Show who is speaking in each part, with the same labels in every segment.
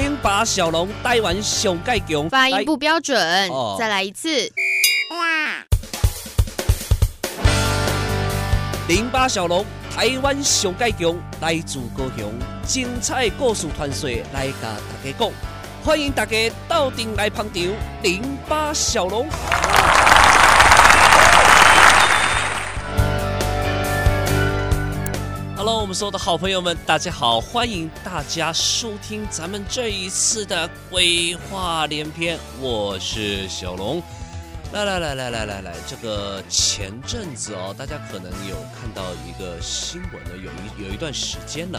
Speaker 1: 零八小龙台湾上盖强，
Speaker 2: 发音不标准，哦、再来一次。
Speaker 1: 哇零八小龙台湾上盖强，来自高雄，精彩故事传说来甲大家讲，欢迎大家到店来捧场。零八小龙。Hello，我们所有的好朋友们，大家好，欢迎大家收听咱们这一次的鬼话连篇，我是小龙。来来来来来来来，这个前阵子哦，大家可能有看到一个新闻呢，有一有一段时间了，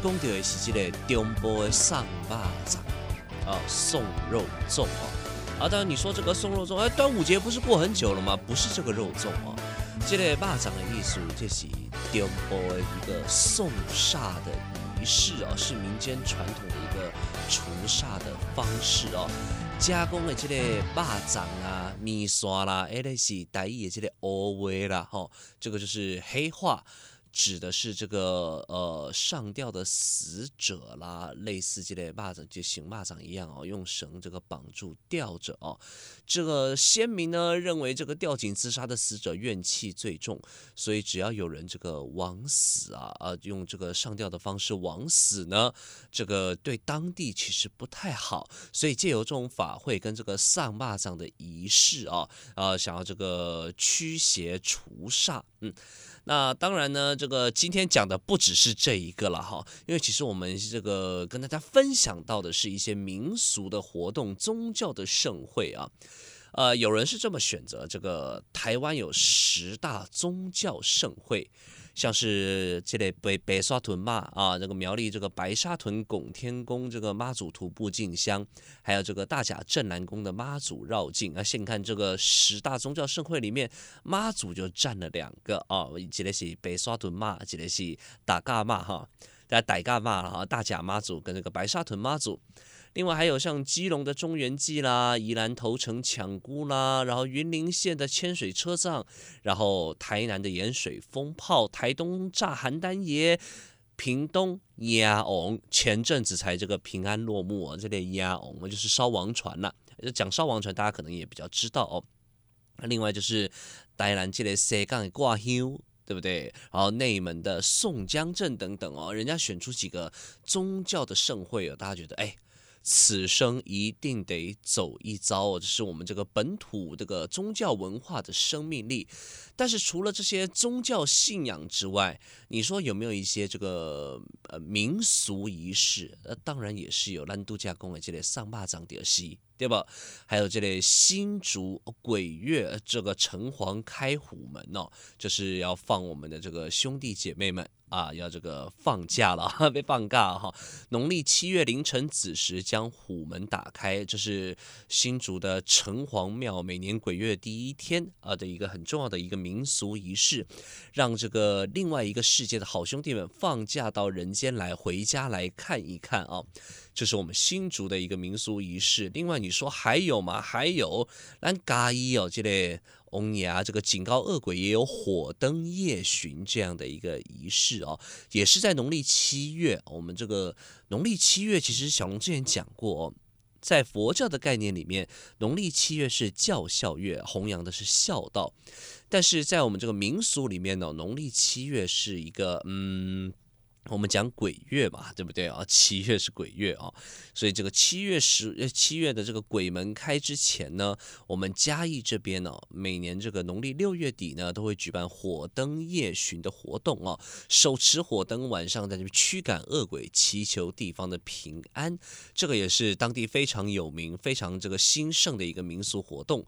Speaker 1: 讲到的是这个中部的送肉粽啊，送肉粽啊，啊，当然你说这个送肉粽，哎，端午节不是过很久了吗？不是这个肉粽啊。这个肉粽的意思，这是中国的一个送煞的仪式哦，是民间传统的一个除煞的方式哦。加工的这个肉粽啊、面线啦，哎，那是台语的这个黑话啦，吼，这个就是黑话。指的是这个呃上吊的死者啦，类似这类蚂蚱就行蚂蚱一样哦，用绳这个绑住吊着哦。这个先民呢认为这个吊颈自杀的死者怨气最重，所以只要有人这个枉死啊啊，用这个上吊的方式枉死呢，这个对当地其实不太好，所以借由这种法会跟这个上蚂蚱的仪式啊啊，想要这个驱邪除煞，嗯。那当然呢，这这个今天讲的不只是这一个了哈，因为其实我们这个跟大家分享到的是一些民俗的活动、宗教的盛会啊，呃，有人是这么选择，这个台湾有十大宗教盛会。像是这类北北沙屯妈啊，这个苗栗这个白沙屯拱天宫这个妈祖徒步进香，还有这个大甲镇南宫的妈祖绕境啊。现看这个十大宗教盛会里面，妈祖就占了两个啊，一个是北沙屯妈，一个是大甲妈哈，大家大甲妈哈，大甲妈祖跟这个白沙屯妈祖。另外还有像基隆的中原祭啦，宜兰头城抢孤啦，然后云林县的千水车葬，然后台南的盐水风炮，台东炸邯郸爷，屏东压瓮，前阵子才这个平安落幕啊，这类压瓮就是烧王船呐，讲烧王船大家可能也比较知道哦。另外就是台南这类西港的挂香，对不对？然后内门的宋江镇等等哦，人家选出几个宗教的盛会哦，大家觉得哎。此生一定得走一遭哦，这是我们这个本土这个宗教文化的生命力。但是除了这些宗教信仰之外，你说有没有一些这个呃民俗仪式？呃，当然也是有。咱度假宫的这类送肉粽的戏，对吧？还有这类新竹鬼月这个城隍开虎门哦，就是要放我们的这个兄弟姐妹们。啊，要这个放假了，被放假哈！农历七月凌晨子时将虎门打开，这是新竹的城隍庙每年鬼月第一天啊的一个很重要的一个民俗仪式，让这个另外一个世界的好兄弟们放假到人间来，回家来看一看啊！这是我们新竹的一个民俗仪式。另外，你说还有吗？还有，咱嘉义哦，这类。王爷这个警告恶鬼也有火灯夜巡这样的一个仪式哦，也是在农历七月。我们这个农历七月，其实小龙之前讲过哦，在佛教的概念里面，农历七月是教孝月，弘扬的是孝道。但是在我们这个民俗里面呢，农历七月是一个嗯。我们讲鬼月嘛，对不对啊？七月是鬼月啊，所以这个七月十呃七月的这个鬼门开之前呢，我们嘉义这边呢，每年这个农历六月底呢，都会举办火灯夜巡的活动啊，手持火灯，晚上在这边驱赶恶鬼，祈求地方的平安。这个也是当地非常有名、非常这个兴盛的一个民俗活动。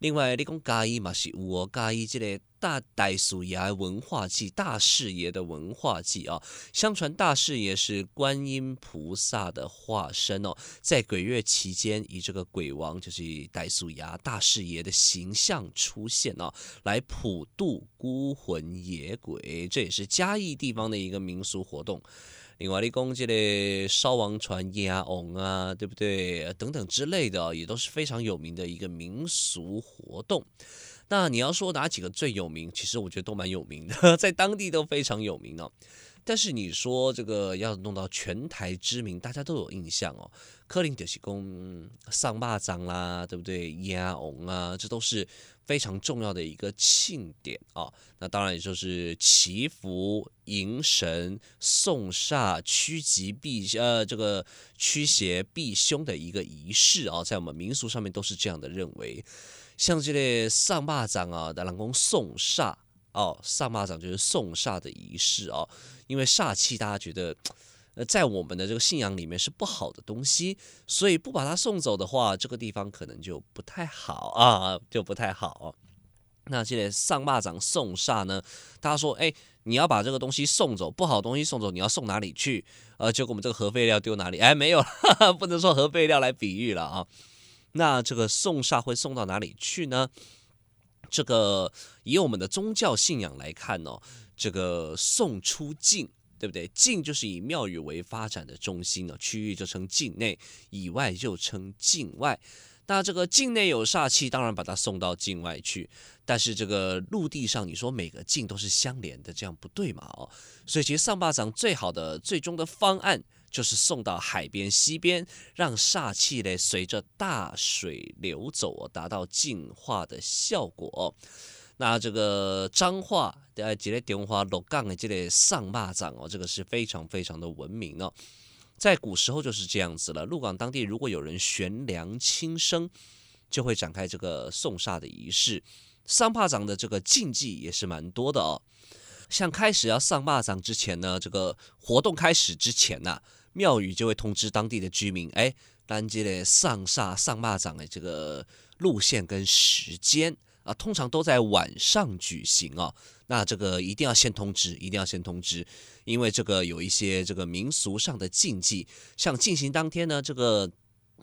Speaker 1: 另外，你讲嘉义嘛是有哦，嘉义这个大大士爷文化祭，大士爷的文化祭啊。相传大士爷是观音菩萨的化身哦，在鬼月期间，以这个鬼王就是大士爷大士爷的形象出现哦，来普渡孤魂野鬼，这也是嘉义地方的一个民俗活动。另外，你讲这个烧王船、鸭翁啊，对不对？等等之类的，也都是非常有名的一个民俗活动。那你要说哪几个最有名？其实我觉得都蛮有名的，在当地都非常有名哦。但是你说这个要弄到全台知名，大家都有印象哦。柯林德西宫上坝掌啦，对不对？压瓮啊，这都是非常重要的一个庆典啊、那当然也就是祈福、迎神、送煞、趋吉避呃这个驱邪避凶的一个仪式啊、在我们民俗上面都是这样的认为。像这类上坝掌啊，的人讲送煞哦，上坝掌就是送煞的仪式哦，因为煞气大家觉得。呃在我们的这个信仰里面是不好的东西，所以不把它送走的话，这个地方可能就不太好啊，就不太好。那现在上坝掌送煞呢？大家说，哎，你要把这个东西送走，不好东西送走，你要送哪里去？呃，结果我们这个核废料丢哪里？哎，没有，哈哈，不能说核废料来比喻了啊。那这个送煞会送到哪里去呢？这个以我们的宗教信仰来看哦，这个送出境。对不对？境就是以庙宇为发展的中心呢，区域就称境内，以外就称境外。那这个境内有煞气，当然把它送到境外去。但是这个陆地上，你说每个境都是相连的，这样不对嘛？哦，所以其实上巴掌最好的最终的方案，就是送到海边西边，让煞气嘞随着大水流走，达到净化的效果。那这个彰化的这个电话鹿港的这个上坝掌哦，这个是非常非常的闻名哦。在古时候就是这样子了。鹿港当地如果有人悬梁轻生，就会展开这个送煞的仪式。上坝掌的这个禁忌也是蛮多的哦。像开始要上坝掌之前呢，这个活动开始之前呐、庙宇就会通知当地的居民，哎，当这个上煞上坝掌的这个路线跟时间。啊，通常都在晚上举行啊，那这个一定要先通知，一定要先通知，因为这个有一些这个民俗上的禁忌，像进行当天呢，这个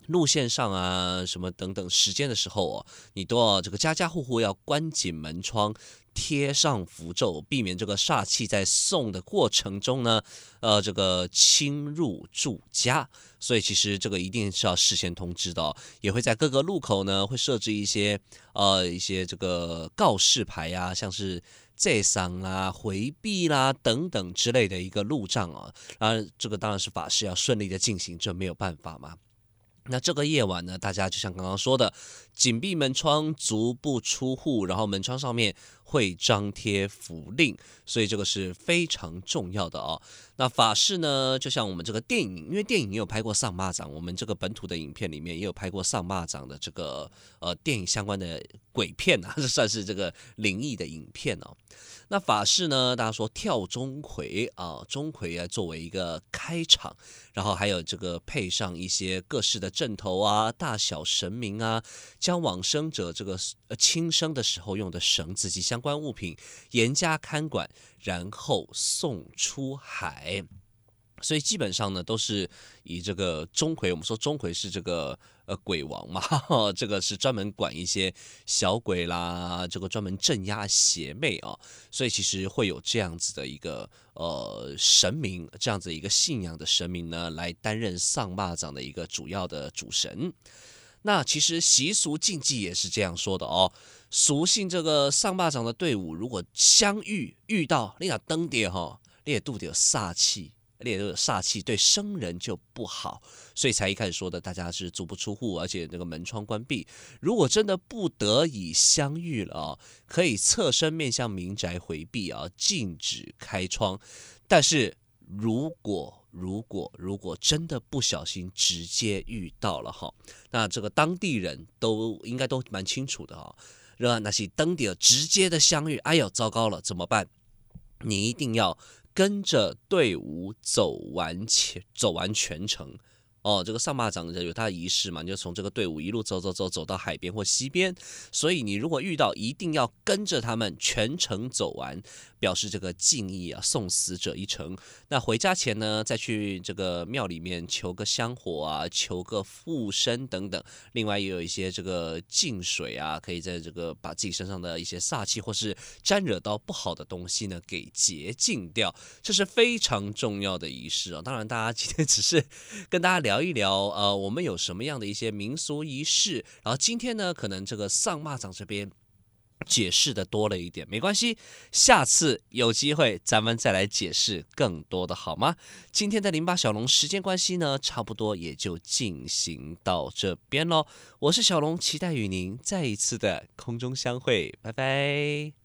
Speaker 1: 路线上啊，什么等等时间的时候哦，你都要这个家家户户要关紧门窗。贴上符咒，避免这个煞气在送的过程中呢，呃，这个侵入住家。所以其实这个一定是要事先通知的，也会在各个路口呢会设置一些呃一些这个告示牌呀，像是这丧啦、回避啦等等之类的一个路障啊。当然，这个当然是法事要顺利的进行，这没有办法嘛。那这个夜晚呢，大家就像刚刚说的，紧闭门窗，足不出户，然后门窗上面会张贴符令，所以这个是非常重要的哦。那法事呢，就像我们这个电影，因为电影也有拍过上坝掌，我们这个本土的影片里面也有拍过上坝掌的这个呃电影相关的鬼片啊，这算是这个灵异的影片哦。那法事呢？大家说跳钟馗啊，钟馗啊作为一个开场，然后还有这个配上一些各式的阵头啊、大小神明啊，将往生者这个呃轻生的时候用的绳子及相关物品严加看管，然后送出海。所以基本上呢，都是以这个钟馗，我们说钟馗是这个呃鬼王嘛，这个是专门管一些小鬼啦，这个专门镇压邪魅啊，所以其实会有这样子的一个呃神明，这样子一个信仰的神明呢，来担任上坝掌的一个主要的主神。那其实习俗禁忌也是这样说的哦，俗信这个上坝掌的队伍如果相遇遇到，你俩登点哈，你也肚里有煞气。列都有煞气，对生人就不好，所以才一开始说的，大家是足不出户，而且那个门窗关闭。如果真的不得已相遇了啊，可以侧身面向民宅回避啊，禁止开窗。但是如果如果如果真的不小心直接遇到了哈，那这个当地人都应该都蛮清楚的啊，热那些登顶直接的相遇，哎呦，糟糕了，怎么办？你一定要。跟着队伍走完全走完全程。哦，这个上坝掌有它的仪式嘛，你就从这个队伍一路走走走走到海边或西边。所以你如果遇到，一定要跟着他们全程走完，表示这个敬意啊，送死者一程。那回家前呢，再去这个庙里面求个香火啊，求个护身等等。另外也有一些这个净水啊，可以在这个把自己身上的一些煞气或是沾惹到不好的东西呢给洁净掉，这是非常重要的仪式啊。当然，大家今天只是跟大家聊。聊一聊，呃，我们有什么样的一些民俗仪式？然后今天呢，可能这个上坝掌这边解释的多了一点，没关系，下次有机会咱们再来解释更多的好吗？今天的零八小龙时间关系呢，差不多也就进行到这边喽。我是小龙，期待与您再一次的空中相会，拜拜。